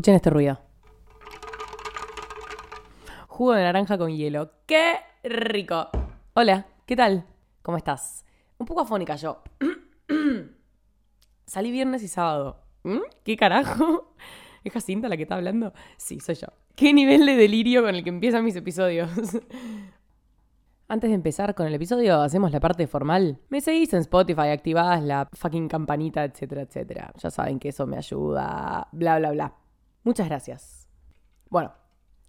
Escuchen este ruido. Jugo de naranja con hielo. ¡Qué rico! Hola, ¿qué tal? ¿Cómo estás? Un poco afónica yo. Salí viernes y sábado. ¿Mm? ¿Qué carajo? ¿Es Jacinta la que está hablando? Sí, soy yo. ¿Qué nivel de delirio con el que empiezan mis episodios? Antes de empezar con el episodio, hacemos la parte formal. Me seguís en Spotify, activás la fucking campanita, etcétera, etcétera. Ya saben que eso me ayuda, bla, bla, bla. Muchas gracias. Bueno,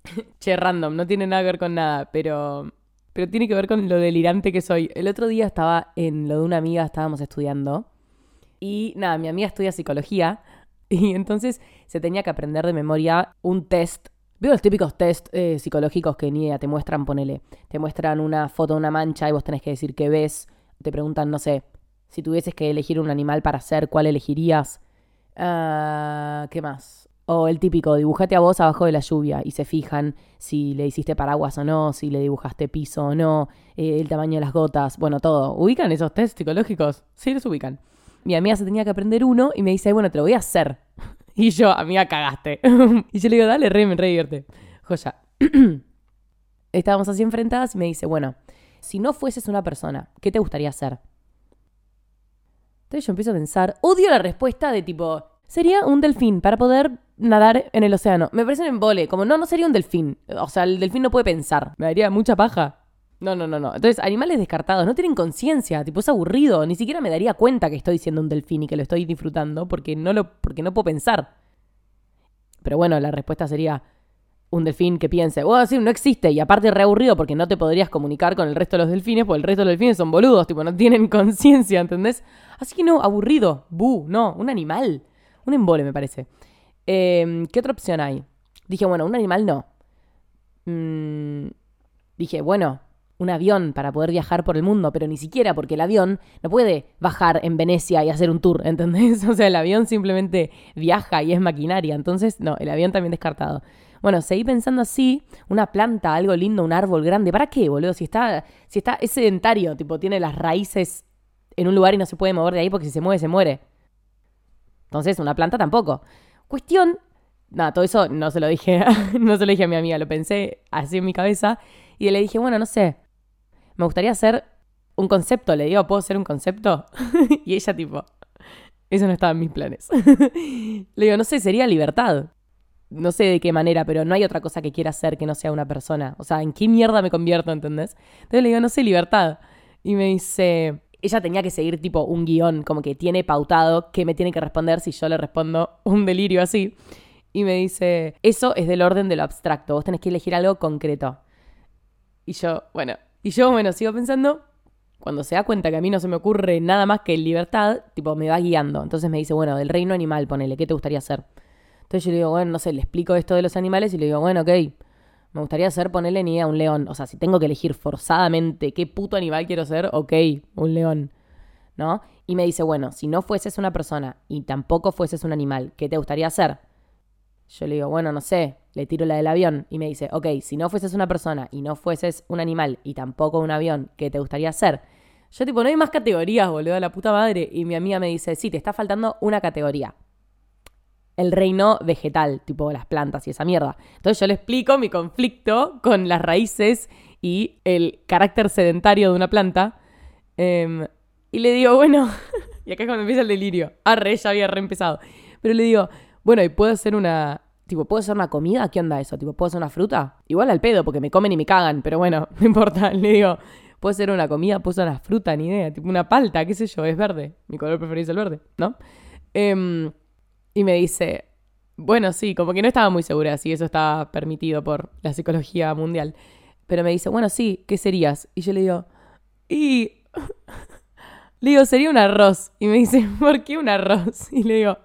che, random, no tiene nada que ver con nada, pero, pero tiene que ver con lo delirante que soy. El otro día estaba en lo de una amiga, estábamos estudiando. Y nada, mi amiga estudia psicología. Y entonces se tenía que aprender de memoria un test. Veo los típicos test eh, psicológicos que ni idea, te muestran, ponele. Te muestran una foto de una mancha y vos tenés que decir qué ves. Te preguntan, no sé, si tuvieses que elegir un animal para hacer, ¿cuál elegirías? Ah, ¿Qué más? O el típico, dibujate a vos abajo de la lluvia y se fijan si le hiciste paraguas o no, si le dibujaste piso o no, eh, el tamaño de las gotas, bueno, todo. ¿Ubican esos test psicológicos? Sí, los ubican. Mi amiga se tenía que aprender uno y me dice, bueno, te lo voy a hacer. Y yo, amiga, cagaste. y yo le digo, dale, re, me re divierte. Joya. Estábamos así enfrentadas y me dice, bueno, si no fueses una persona, ¿qué te gustaría hacer? Entonces yo empiezo a pensar, odio la respuesta de tipo, sería un delfín para poder nadar en el océano. Me parece un embole, como no, no sería un delfín. O sea, el delfín no puede pensar. Me daría mucha paja. No, no, no, no. Entonces, animales descartados no tienen conciencia, tipo es aburrido, ni siquiera me daría cuenta que estoy siendo un delfín y que lo estoy disfrutando porque no lo porque no puedo pensar. Pero bueno, la respuesta sería un delfín que piense, "Oh, sí, no existe" y aparte re aburrido porque no te podrías comunicar con el resto de los delfines, porque el resto de los delfines son boludos, tipo no tienen conciencia, ¿entendés? Así que no, aburrido, bu, no, un animal, un embole me parece. Eh, ¿Qué otra opción hay? Dije, bueno, un animal no. Mm, dije, bueno, un avión para poder viajar por el mundo, pero ni siquiera porque el avión no puede bajar en Venecia y hacer un tour, ¿entendés? O sea, el avión simplemente viaja y es maquinaria, entonces no, el avión también descartado. Bueno, seguí pensando así, una planta, algo lindo, un árbol grande, ¿para qué, boludo? Si está, si está, es sedentario, tipo, tiene las raíces en un lugar y no se puede mover de ahí porque si se mueve, se muere. Entonces, una planta tampoco. Cuestión, nada, todo eso no se lo dije, no se lo dije a mi amiga, lo pensé así en mi cabeza y le dije, bueno, no sé, me gustaría hacer un concepto. Le digo, ¿puedo hacer un concepto? y ella tipo, eso no estaba en mis planes. le digo, no sé, sería libertad. No sé de qué manera, pero no hay otra cosa que quiera hacer que no sea una persona. O sea, ¿en qué mierda me convierto, entendés? Entonces le digo, no sé, libertad. Y me dice, ella tenía que seguir tipo un guion, como que tiene pautado qué me tiene que responder si yo le respondo un delirio así. Y me dice, eso es del orden de lo abstracto, vos tenés que elegir algo concreto. Y yo, bueno, y yo, bueno, sigo pensando, cuando se da cuenta que a mí no se me ocurre nada más que libertad, tipo, me va guiando. Entonces me dice, bueno, del reino animal, ponele, ¿qué te gustaría hacer? Entonces yo le digo, bueno, no sé, le explico esto de los animales y le digo, bueno, ok, me gustaría hacer, ponerle ni a un león. O sea, si tengo que elegir forzadamente qué puto animal quiero ser, ok, un león. ¿No? Y me dice, bueno, si no fueses una persona y tampoco fueses un animal, ¿qué te gustaría hacer? Yo le digo, bueno, no sé, le tiro la del avión y me dice, ok, si no fueses una persona y no fueses un animal y tampoco un avión, ¿qué te gustaría hacer? Yo tipo, no hay más categorías, boludo, la puta madre. Y mi amiga me dice, sí, te está faltando una categoría. El reino vegetal, tipo las plantas y esa mierda. Entonces yo le explico mi conflicto con las raíces y el carácter sedentario de una planta. Em, y le digo, bueno, y acá es cuando empieza el delirio. Arre, ya había reempezado. Pero le digo, bueno, ¿y puedo hacer una. Tipo, ¿puedo hacer una comida? ¿Qué onda eso? Tipo, ¿puedo hacer una fruta? Igual al pedo, porque me comen y me cagan, pero bueno, no importa. Le digo, ¿puedo hacer una comida? ¿Puedo hacer una fruta? Ni idea. Tipo, una palta, qué sé yo, es verde. Mi color preferido es el verde, ¿no? Em, y me dice, bueno, sí, como que no estaba muy segura si eso estaba permitido por la psicología mundial. Pero me dice, bueno, sí, ¿qué serías? Y yo le digo, y. le digo, sería un arroz. Y me dice, ¿por qué un arroz? Y le digo,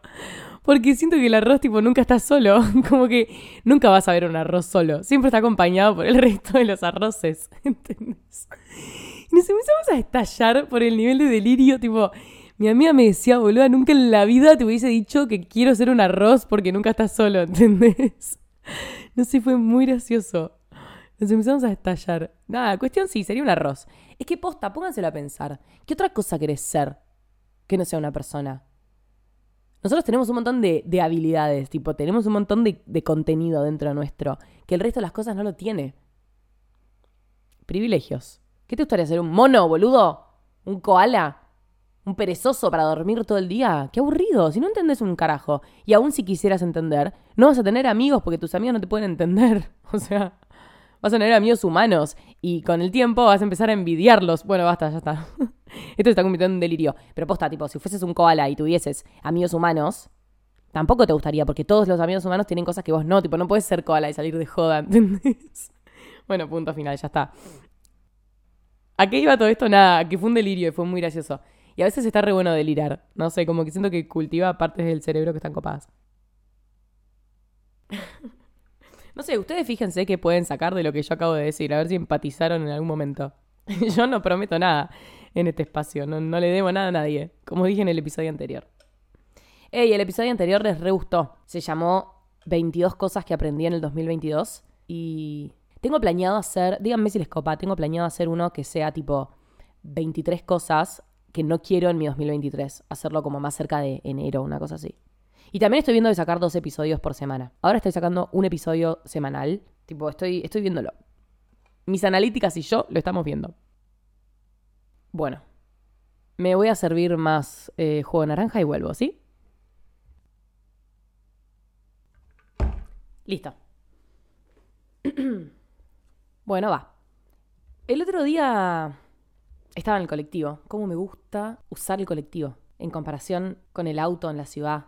porque siento que el arroz, tipo, nunca está solo. Como que nunca vas a ver un arroz solo. Siempre está acompañado por el resto de los arroces. ¿Entendés? Y nos empezamos a estallar por el nivel de delirio. Tipo, mi amiga me decía, boluda, nunca en la vida te hubiese dicho que quiero ser un arroz porque nunca estás solo. ¿Entendés? No sé, fue muy gracioso. Nos empezamos a estallar. Nada, cuestión sí, sería un arroz. Es que posta, pónganselo a pensar. ¿Qué otra cosa querés ser que no sea una persona? Nosotros tenemos un montón de, de habilidades, tipo, tenemos un montón de, de contenido dentro nuestro, que el resto de las cosas no lo tiene. Privilegios. ¿Qué te gustaría ser? ¿Un mono, boludo? ¿Un koala? ¿Un perezoso para dormir todo el día? ¡Qué aburrido! Si no entendés un carajo, y aún si quisieras entender, no vas a tener amigos porque tus amigos no te pueden entender. O sea, vas a tener amigos humanos y con el tiempo vas a empezar a envidiarlos. Bueno, basta, ya está. Esto se está convirtiendo en un delirio. Pero posta, tipo, si fueses un koala y tuvieses amigos humanos, tampoco te gustaría, porque todos los amigos humanos tienen cosas que vos no. Tipo, no puedes ser koala y salir de joda, ¿entendés? Bueno, punto final, ya está. ¿A qué iba todo esto? Nada, que fue un delirio y fue muy gracioso. Y a veces está re bueno delirar. No sé, como que siento que cultiva partes del cerebro que están copadas. no sé, ustedes fíjense qué pueden sacar de lo que yo acabo de decir, a ver si empatizaron en algún momento. yo no prometo nada en este espacio, no, no le debo nada a nadie, como dije en el episodio anterior. Ey, el episodio anterior les re gustó. Se llamó 22 cosas que aprendí en el 2022 y tengo planeado hacer, díganme si les copa, tengo planeado hacer uno que sea tipo 23 cosas que no quiero en mi 2023. Hacerlo como más cerca de enero, una cosa así. Y también estoy viendo de sacar dos episodios por semana. Ahora estoy sacando un episodio semanal. Tipo, estoy, estoy viéndolo. Mis analíticas y yo lo estamos viendo. Bueno. Me voy a servir más eh, jugo de naranja y vuelvo, ¿sí? Listo. bueno, va. El otro día estaba en el colectivo. ¿Cómo me gusta usar el colectivo en comparación con el auto en la ciudad?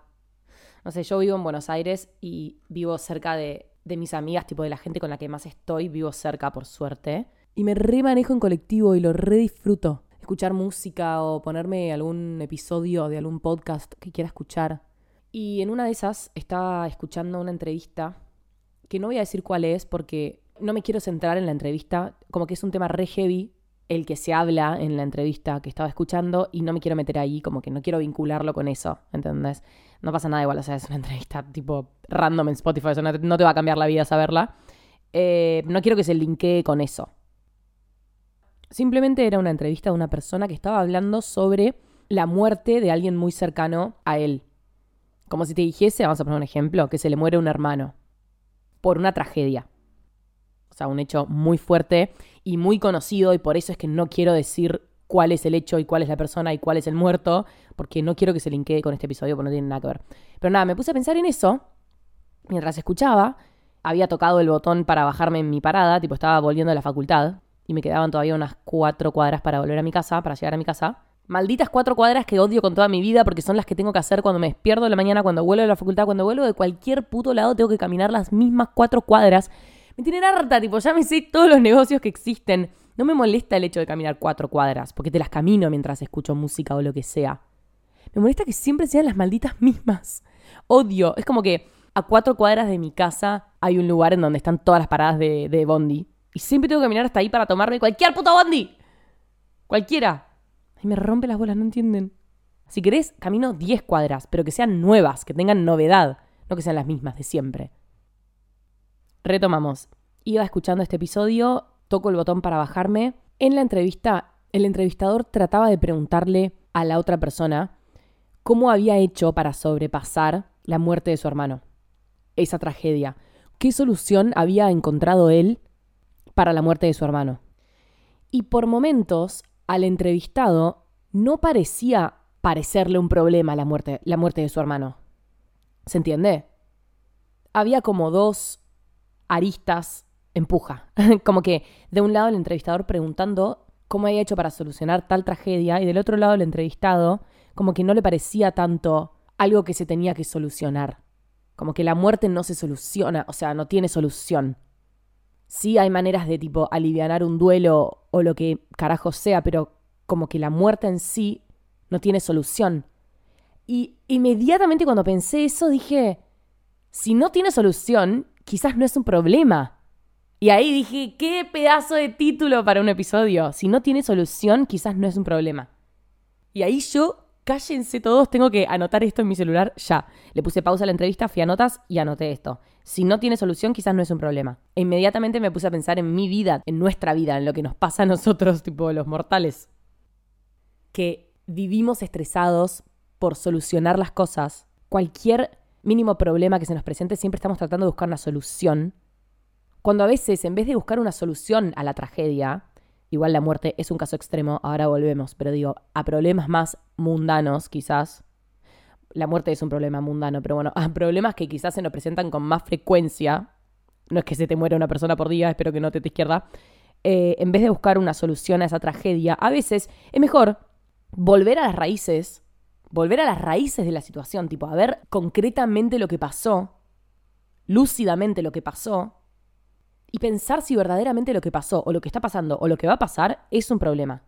No sé, yo vivo en Buenos Aires y vivo cerca de, de mis amigas, tipo de la gente con la que más estoy, vivo cerca por suerte. Y me remanejo en colectivo y lo re disfruto. Escuchar música o ponerme algún episodio de algún podcast que quiera escuchar. Y en una de esas estaba escuchando una entrevista, que no voy a decir cuál es porque no me quiero centrar en la entrevista, como que es un tema re heavy el que se habla en la entrevista que estaba escuchando y no me quiero meter ahí, como que no quiero vincularlo con eso, ¿entendés? No pasa nada igual, o sea, es una entrevista tipo random en Spotify, o no, te, va a cambiar la vida saberla. Eh, no quiero que se linkee con eso. Simplemente era una entrevista de una persona que estaba hablando sobre la muerte de alguien muy cercano a él. Como si te dijese, vamos a poner un ejemplo, que se le muere un hermano por una tragedia. O sea, un hecho muy fuerte y muy conocido y por eso es que no quiero decir cuál es el hecho y cuál es la persona y cuál es el muerto, porque no quiero que se linkee con este episodio porque no tiene nada que ver. Pero nada, me puse a pensar en eso mientras escuchaba. Había tocado el botón para bajarme en mi parada, tipo estaba volviendo a la facultad y me quedaban todavía unas cuatro cuadras para volver a mi casa, para llegar a mi casa. Malditas cuatro cuadras que odio con toda mi vida porque son las que tengo que hacer cuando me despierto de la mañana, cuando vuelvo de la facultad, cuando vuelvo de cualquier puto lado, tengo que caminar las mismas cuatro cuadras me tienen harta, tipo, ya me sé todos los negocios que existen. No me molesta el hecho de caminar cuatro cuadras, porque te las camino mientras escucho música o lo que sea. Me molesta que siempre sean las malditas mismas. Odio. Es como que a cuatro cuadras de mi casa hay un lugar en donde están todas las paradas de, Bondi. Y siempre tengo que caminar hasta ahí para tomarme cualquier puto Bondi. Cualquiera. Y me rompe las bolas, no entienden. Si querés, camino 10 cuadras, pero que sean nuevas, que tengan novedad, no que sean las mismas de siempre. Retomamos. Iba escuchando este episodio, toco el botón para bajarme. En la entrevista, el entrevistador trataba de preguntarle a la otra persona cómo había hecho para sobrepasar la muerte de su hermano. Esa tragedia. ¿Qué solución había encontrado él para la muerte de su hermano? Y por momentos, al entrevistado no parecía parecerle un problema la muerte, la muerte de su hermano. ¿Se entiende? Había como dos aristas empuja. como que de un lado el entrevistador preguntando cómo había hecho para solucionar tal tragedia y del otro lado el entrevistado como que no le parecía tanto algo que se tenía que solucionar. Como que la muerte no se soluciona, o sea, no tiene solución. Sí hay maneras de tipo alivianar un duelo o lo que carajo sea, pero como que la muerte en sí no tiene solución. Y inmediatamente cuando pensé eso dije, si no tiene solución, quizás no es un problema. Y ahí dije, qué pedazo de título para un episodio. Si no tiene solución, quizás no es un problema. Y ahí yo, cállense todos, tengo que anotar esto en mi celular ya. Le puse pausa a la entrevista, fui a notas y anoté esto. Si no tiene solución, quizás no es un problema. E inmediatamente me puse a pensar en mi vida, en nuestra vida, en lo que nos pasa a nosotros, tipo los mortales. Que vivimos estresados por solucionar las cosas cualquier mínimo problema que se nos presente, siempre estamos tratando de buscar una solución. Cuando a veces, en vez de buscar una solución a la tragedia, igual la muerte es un caso extremo, ahora volvemos, pero digo, a problemas más mundanos quizás, la muerte es un problema mundano, pero bueno, a problemas que quizás se nos presentan con más frecuencia, no es que se te muera una persona por día, espero que no te te izquierda, eh, en vez de buscar una solución a esa tragedia, a veces es mejor volver a las raíces, volver a las raíces de la situación, tipo, a ver concretamente lo que pasó, lúcidamente lo que pasó, y pensar si verdaderamente lo que pasó, o lo que está pasando, o lo que va a pasar, es un problema.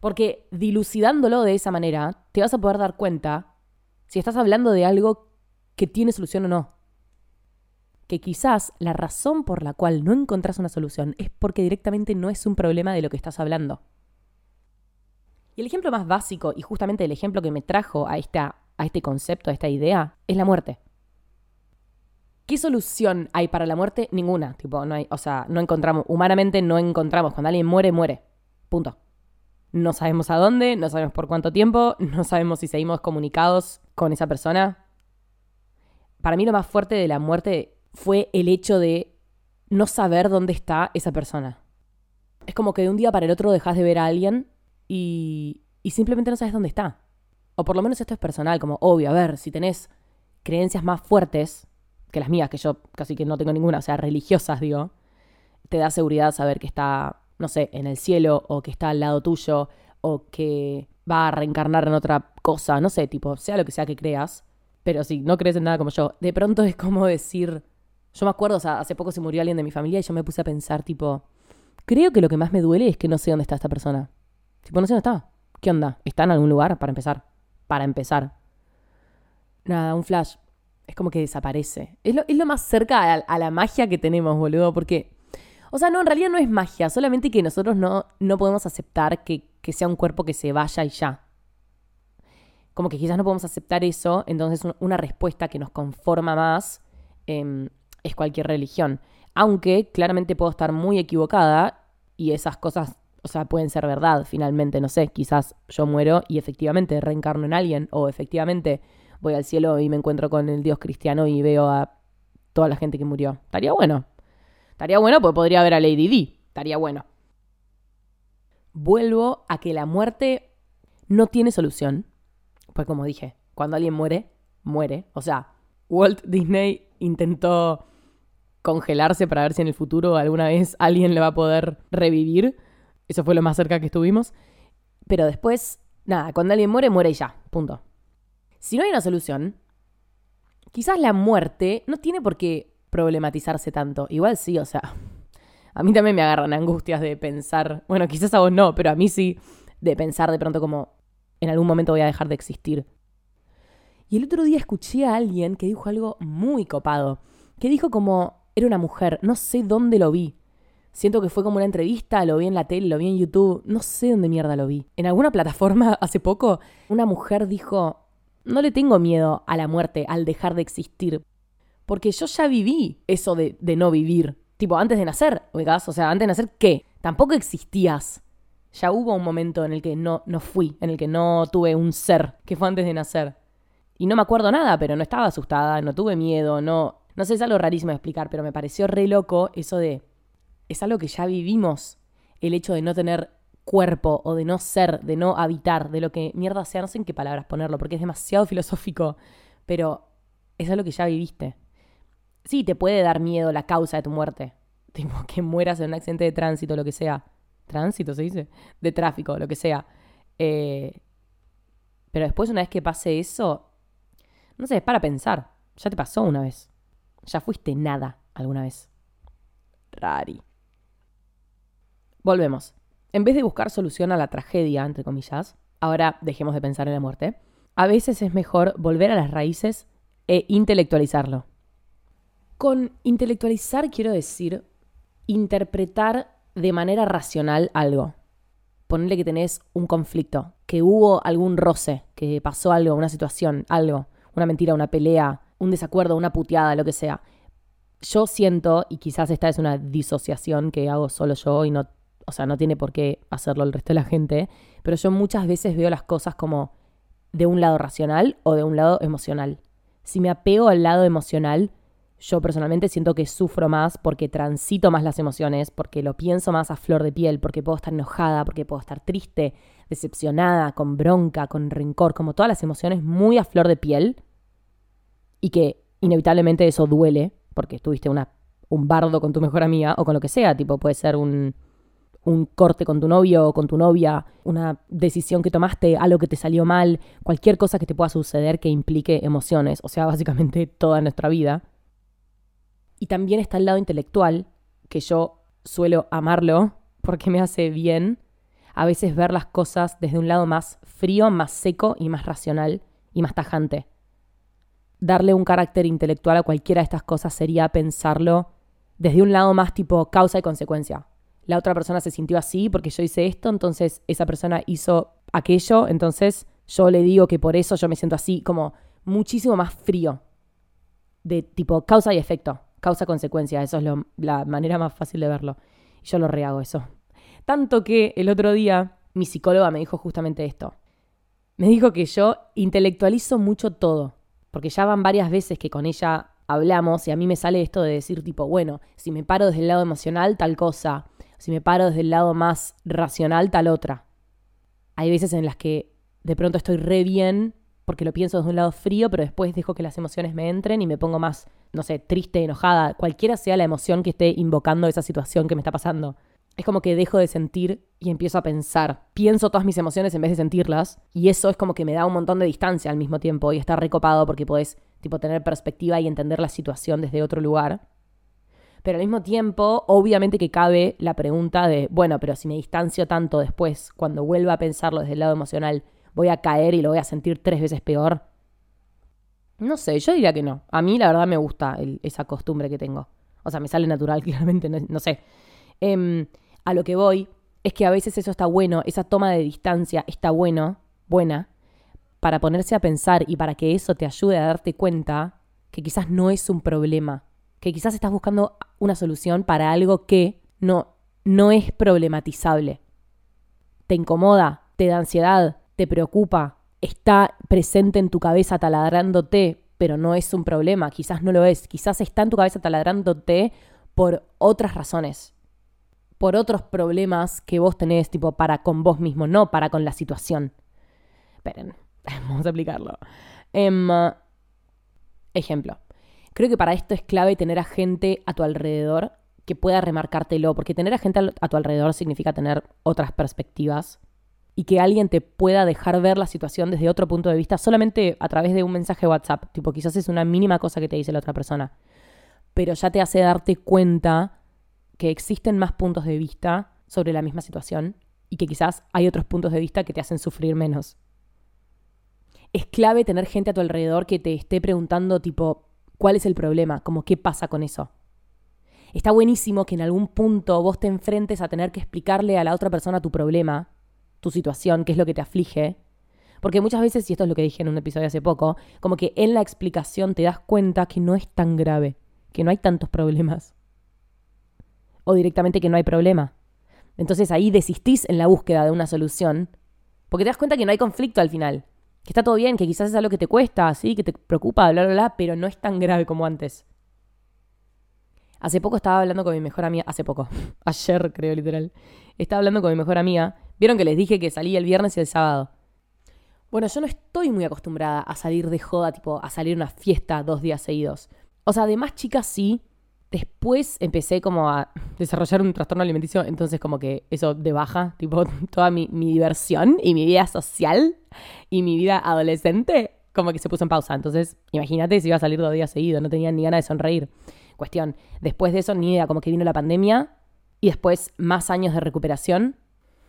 Porque dilucidándolo de esa manera, te vas a poder dar cuenta si estás hablando de algo que tiene solución o no. Que quizás la razón por la cual no encontrás una solución es porque directamente no es un problema de lo que estás hablando. Y el ejemplo más básico, y justamente el ejemplo que me trajo a, esta, a este concepto, a esta idea, es la muerte. ¿Qué solución hay para la muerte? Ninguna. Tipo, no hay, o sea, no encontramos, humanamente no encontramos. Cuando alguien muere, muere. Punto. No sabemos a dónde, no sabemos por cuánto tiempo, no sabemos si seguimos comunicados con esa persona. Para mí lo más fuerte de la muerte fue el hecho de no saber dónde está esa persona. Es como que de un día para el otro dejas de ver a alguien y, y simplemente no sabes dónde está. O por lo menos esto es personal, como obvio, a ver, si tenés creencias más fuertes que las mías, que yo casi que no tengo ninguna, o sea, religiosas, digo, te da seguridad saber que está no sé, en el cielo o que está al lado tuyo o que va a reencarnar en otra cosa, no sé, tipo, sea lo que sea que creas, pero si no crees en nada como yo, de pronto es como decir, yo me acuerdo, o sea, hace poco se murió alguien de mi familia y yo me puse a pensar, tipo, creo que lo que más me duele es que no sé dónde está esta persona. Tipo, no sé dónde está. ¿Qué onda? ¿Está en algún lugar? Para empezar. Para empezar. Nada, un flash. Es como que desaparece. Es lo, más cerca a, la magia que tenemos, boludo, porque o sea, no, en realidad no es magia, solamente que nosotros no, no podemos aceptar que, sea un cuerpo que se vaya y ya. Como que quizás no podemos aceptar eso, entonces una respuesta que nos conforma más em, es cualquier religión. Aunque claramente puedo estar muy equivocada y esas cosas, o sea, pueden ser verdad finalmente, no sé, quizás yo muero y efectivamente reencarno en alguien o efectivamente voy al cielo y me encuentro con el Dios cristiano y veo a toda la gente que murió. Estaría bueno, Estaría bueno porque podría ver a Lady D. Estaría bueno. Vuelvo a que la muerte no tiene solución. Pues como dije, cuando alguien muere, muere. O sea, Walt Disney intentó congelarse para ver si en el futuro alguna vez alguien le va a poder revivir. Eso fue lo más cerca que estuvimos. Pero después, nada, cuando alguien muere, muere y ya. Punto. Si no hay una solución, quizás la muerte no tiene por qué problematizarse tanto. Igual sí, o sea, a mí también me agarran angustias de pensar, bueno, quizás a vos no, pero a mí sí, de pensar de pronto como en algún momento voy a dejar de existir. Y el otro día escuché a alguien que dijo algo muy copado, que dijo como, era una mujer, no sé dónde lo vi. Siento que fue como una entrevista, lo vi en la tele, lo vi en YouTube, no sé dónde mierda lo vi. En alguna plataforma hace poco, una mujer dijo, no le tengo miedo a la muerte, al dejar de existir, porque yo ya viví eso de, no vivir. Tipo, antes de nacer, oigas, o sea, antes de nacer, ¿qué? Tampoco existías. Ya hubo un momento en el que no, no fui, en el que no tuve un ser, que fue antes de nacer. Y no me acuerdo nada, pero no estaba asustada, no tuve miedo, no... No sé, es algo rarísimo de explicar, pero me pareció re loco eso de... Es algo que ya vivimos, el hecho de no tener cuerpo o de no ser, de no habitar, de lo que mierda sea, no sé en qué palabras ponerlo, porque es demasiado filosófico, pero es algo que ya viviste sí, te puede dar miedo la causa de tu muerte. Tipo, que mueras en un accidente de tránsito, lo que sea. Tránsito se dice. De tráfico, lo que sea. Eh, pero después, una vez que pase eso, no sé, es para pensar. Ya te pasó una vez. Ya fuiste nada alguna vez. Rari. Volvemos. En vez de buscar solución a la tragedia, entre comillas, ahora dejemos de pensar en la muerte. A veces es mejor volver a las raíces e intelectualizarlo. Con intelectualizar quiero decir interpretar de manera racional algo. Ponerle que tenés un conflicto, que hubo algún roce, que pasó algo, una situación, algo, una mentira, una pelea, un desacuerdo, una puteada, lo que sea. Yo siento, y quizás esta es una disociación que hago solo yo y no, o sea, no tiene por qué hacerlo el resto de la gente, pero yo muchas veces veo las cosas como de un lado racional o de un lado emocional. Si me apego al lado emocional, yo personalmente siento que sufro más porque transito más las emociones, porque lo pienso más a flor de piel, porque puedo estar enojada, porque puedo estar triste, decepcionada, con bronca, con rencor, como todas las emociones muy a flor de piel y que inevitablemente eso duele porque tuviste una, un bardo con tu mejor amiga o con lo que sea, tipo puede ser un, un corte con tu novio o con tu novia, una decisión que tomaste, algo que te salió mal, cualquier cosa que te pueda suceder que implique emociones, o sea, básicamente toda nuestra vida. Y también está el lado intelectual, que yo suelo amarlo porque me hace bien a veces ver las cosas desde un lado más frío, más seco y más racional y más tajante. Darle un carácter intelectual a cualquiera de estas cosas sería pensarlo desde un lado más tipo causa y consecuencia la otra persona se sintió así porque yo hice esto, entonces esa persona hizo aquello, entonces yo le digo que por eso yo me siento así, como muchísimo más frío, de tipo causa y efecto, causa-consecuencia, eso es la manera más fácil de verlo. Yo lo rehago eso. Tanto que el otro día mi psicóloga me dijo justamente esto. Me dijo que yo intelectualizo mucho todo, porque ya van varias veces que con ella hablamos y a mí me sale esto de decir tipo, bueno, si me paro desde el lado emocional, tal cosa, si me paro desde el lado más racional, tal otra. Hay veces en las que de pronto estoy re bien porque lo pienso desde un lado frío, pero después dejo que las emociones me entren y me pongo más, no sé, triste, enojada, cualquiera sea la emoción que esté invocando esa situación que me está pasando. Es como que dejo de sentir y empiezo a pensar. Pienso todas mis emociones en vez de sentirlas. Y eso es como que me da un montón de distancia al mismo tiempo y está recopado porque podés, tipo, tener perspectiva y entender la situación desde otro lugar. Pero al mismo tiempo, obviamente que cabe la pregunta de, bueno, pero si me distancio tanto después, cuando vuelva a pensarlo desde el lado emocional, voy a caer y lo voy a sentir tres veces peor. No sé, yo diría que no. A mí la verdad me gusta esa costumbre que tengo. O sea, me sale natural, claramente, no, sé. Em, a lo que voy es que a veces eso está bueno, esa toma de distancia está bueno, buena, para ponerse a pensar y para que eso te ayude a darte cuenta que quizás no es un problema, que quizás estás buscando una solución para algo que no, no es problematizable. Te incomoda, te da ansiedad, te preocupa, está presente en tu cabeza taladrándote, pero no es un problema, quizás no lo es, quizás está en tu cabeza taladrándote por otras razones, por otros problemas que vos tenés, tipo para con vos mismo, no para con la situación. Esperen, vamos a aplicarlo. Em, ejemplo. Creo que para esto es clave tener a gente a tu alrededor que pueda remarcártelo, porque tener a gente a tu alrededor significa tener otras perspectivas y que alguien te pueda dejar ver la situación desde otro punto de vista solamente a través de un mensaje WhatsApp. Tipo, quizás es una mínima cosa que te dice la otra persona, pero ya te hace darte cuenta que existen más puntos de vista sobre la misma situación y que quizás hay otros puntos de vista que te hacen sufrir menos. Es clave tener gente a tu alrededor que te esté preguntando tipo, ¿Cuál es el problema? Como qué pasa con eso. Está buenísimo que en algún punto vos te enfrentes a tener que explicarle a la otra persona tu problema, tu situación, qué es lo que te aflige. Porque muchas veces, y esto es lo que dije en un episodio hace poco, como que en la explicación te das cuenta que no es tan grave, que no hay tantos problemas. O directamente que no hay problema. Entonces ahí desistís en la búsqueda de una solución, porque te das cuenta que no hay conflicto al final que está todo bien, que quizás es algo que te cuesta, ¿sí? que te preocupa, bla, bla, bla, pero no es tan grave como antes. Hace poco estaba hablando con mi mejor amiga, hace poco, ayer creo literal, estaba hablando con mi mejor amiga, vieron que les dije que salía el viernes y el sábado. Bueno, yo no estoy muy acostumbrada a salir de joda, tipo, a salir a una fiesta dos días seguidos. O sea, además chicas sí, Después empecé como a desarrollar un trastorno alimenticio, entonces como que eso de baja, tipo toda mi, diversión y mi vida social y mi vida adolescente como que se puso en pausa. Entonces, imagínate si iba a salir dos días seguidos, no tenía ni ganas de sonreír. Cuestión, después de eso ni idea, como que vino la pandemia y después más años de recuperación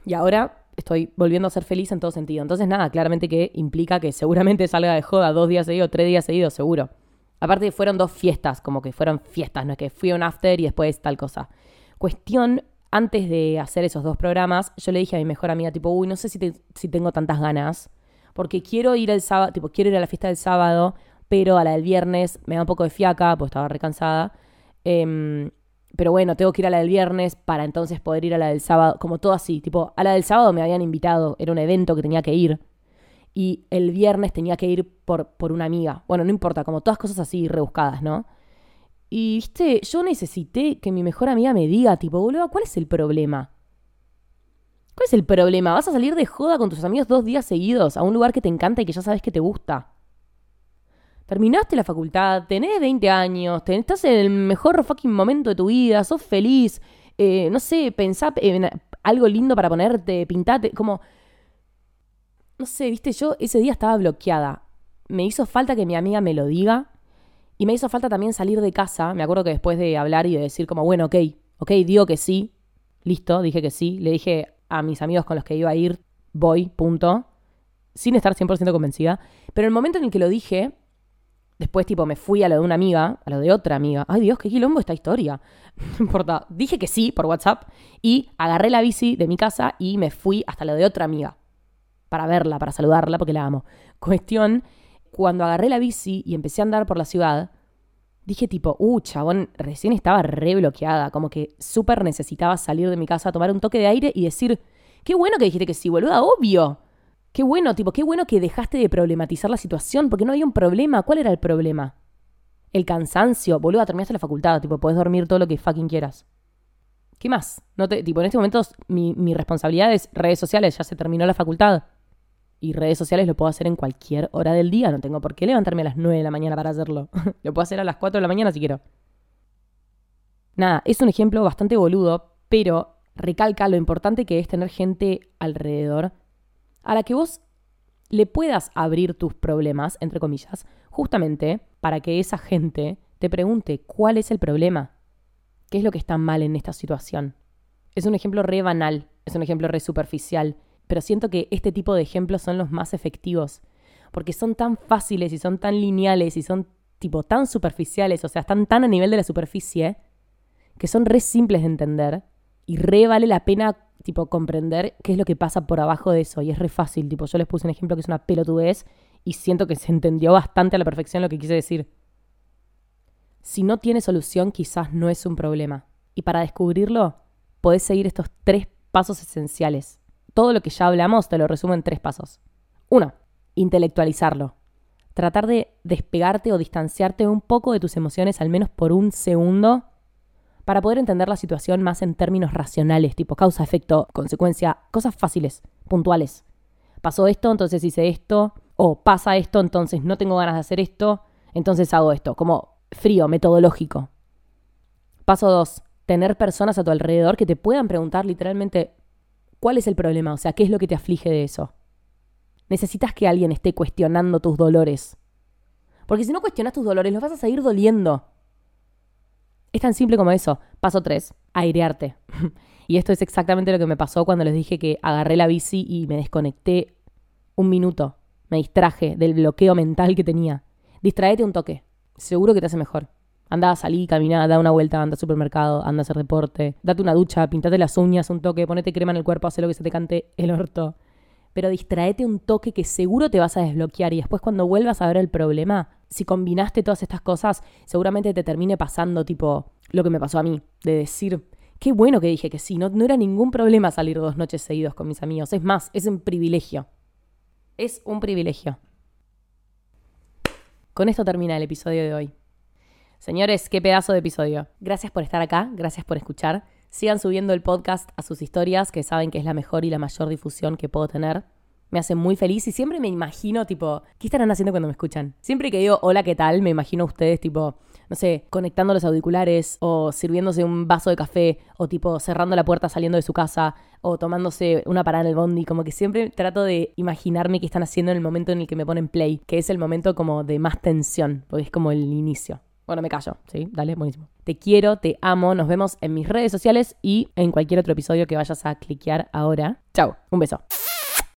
y ahora estoy volviendo a ser feliz en todo sentido. Entonces, nada, claramente que implica que seguramente salga de joda dos días seguidos, tres días seguidos, seguro. Aparte fueron dos fiestas, como que fueron fiestas, no es que fui a un after y después tal cosa. Cuestión, antes de hacer esos dos programas, yo le dije a mi mejor amiga, tipo, uy, no sé si, si tengo tantas ganas, porque quiero ir el sábado, tipo, quiero ir a la fiesta del sábado, pero a la del viernes me da un poco de fiaca, pues estaba recansada. Em, pero bueno, tengo que ir a la del viernes para entonces poder ir a la del sábado, como todo así, tipo, a la del sábado me habían invitado, era un evento que tenía que ir. Y el viernes tenía que ir por, por una amiga. Bueno, no importa, como todas cosas así rebuscadas, ¿no? Y, viste, yo necesité que mi mejor amiga me diga, tipo, boludo, ¿cuál es el problema? ¿Cuál es el problema? ¿Vas a salir de joda con tus amigos dos días seguidos a un lugar que te encanta y que ya sabes que te gusta? Terminaste la facultad, tenés 20 años, estás en el mejor fucking momento de tu vida, sos feliz, eh, no sé, pensá en algo lindo para ponerte, pintate, como... No sé, viste, yo ese día estaba bloqueada. Me hizo falta que mi amiga me lo diga y me hizo falta también salir de casa. Me acuerdo que después de hablar y de decir como, bueno, ok, ok, digo que sí, listo, dije que sí. Le dije a mis amigos con los que iba a ir, voy, punto. Sin estar 100% convencida. Pero el momento en el que lo dije, después tipo me fui a lo de una amiga, a lo de otra amiga. Ay Dios, qué quilombo esta historia. No importa. Dije que sí por WhatsApp y agarré la bici de mi casa y me fui hasta lo de otra amiga. Para verla, para saludarla, porque la amo. Cuestión, cuando agarré la bici y empecé a andar por la ciudad, dije tipo, uh, chabón, recién estaba re bloqueada, como que súper necesitaba salir de mi casa, tomar un toque de aire y decir, qué bueno que dijiste que sí, boluda, obvio. Qué bueno, tipo, qué bueno que dejaste de problematizar la situación, porque no había un problema. ¿Cuál era el problema? El cansancio, boluda, terminaste la facultad, tipo, puedes dormir todo lo que fucking quieras. ¿Qué más? No te, tipo, en este momento mi responsabilidad es redes sociales, ya se terminó la facultad. Y redes sociales lo puedo hacer en cualquier hora del día. No tengo por qué levantarme a las 9 de la mañana para hacerlo. lo puedo hacer a las 4 de la mañana si quiero. Nada, es un ejemplo bastante boludo, pero recalca lo importante que es tener gente alrededor a la que vos le puedas abrir tus problemas, entre comillas, justamente para que esa gente te pregunte cuál es el problema, qué es lo que está mal en esta situación. Es un ejemplo re banal, es un ejemplo re superficial, pero siento que este tipo de ejemplos son los más efectivos, porque son tan fáciles y son tan lineales y son tipo tan superficiales, o sea, están tan a nivel de la superficie, que son re simples de entender y re vale la pena tipo comprender qué es lo que pasa por abajo de eso y es re fácil, tipo yo les puse un ejemplo que es una pelotudez y siento que se entendió bastante a la perfección lo que quise decir. Si no tiene solución, quizás no es un problema. Y para descubrirlo, podés seguir estos tres pasos esenciales todo lo que ya hablamos te lo resumo en tres pasos. Uno, intelectualizarlo. Tratar de despegarte o distanciarte un poco de tus emociones, al menos por un segundo, para poder entender la situación más en términos racionales, tipo causa, efecto, consecuencia, cosas fáciles, puntuales. Pasó esto, entonces hice esto, o pasa esto, entonces no tengo ganas de hacer esto, entonces hago esto, como frío, metodológico. Paso dos, tener personas a tu alrededor que te puedan preguntar literalmente, ¿Cuál es el problema? O sea, ¿qué es lo que te aflige de eso? Necesitas que alguien esté cuestionando tus dolores. Porque si no cuestionas tus dolores, los vas a seguir doliendo. Es tan simple como eso. Paso 3. Airearte. y esto es exactamente lo que me pasó cuando les dije que agarré la bici y me desconecté un minuto. Me distraje del bloqueo mental que tenía. Distraete un toque. Seguro que te hace mejor. Anda, salí, camina, da una vuelta, anda al supermercado, anda a hacer deporte, date una ducha, pintate las uñas un toque, ponete crema en el cuerpo, haz lo que se te cante el orto. Pero distraete un toque que seguro te vas a desbloquear y después cuando vuelvas a ver el problema, si combinaste todas estas cosas, seguramente te termine pasando tipo lo que me pasó a mí, de decir, qué bueno que dije que sí, no, no era ningún problema salir dos noches seguidos con mis amigos, es más, es un privilegio. Es un privilegio. Con esto termina el episodio de hoy. Señores, qué pedazo de episodio. Gracias por estar acá, gracias por escuchar. Sigan subiendo el podcast a sus historias, que saben que es la mejor y la mayor difusión que puedo tener. Me hace muy feliz y siempre me imagino, tipo, ¿qué estarán haciendo cuando me escuchan? Siempre que digo hola, ¿qué tal? Me imagino a ustedes, tipo, no sé, conectando los auriculares o sirviéndose un vaso de café o tipo cerrando la puerta saliendo de su casa o tomándose una parada en el bondi. Como que siempre trato de imaginarme qué están haciendo en el momento en el que me ponen play, que es el momento como de más tensión, porque es como el inicio. Bueno, me callo, ¿sí? Dale, buenísimo. Te quiero, te amo, nos vemos en mis redes sociales y en cualquier otro episodio que vayas a cliquear ahora. Chao, un beso.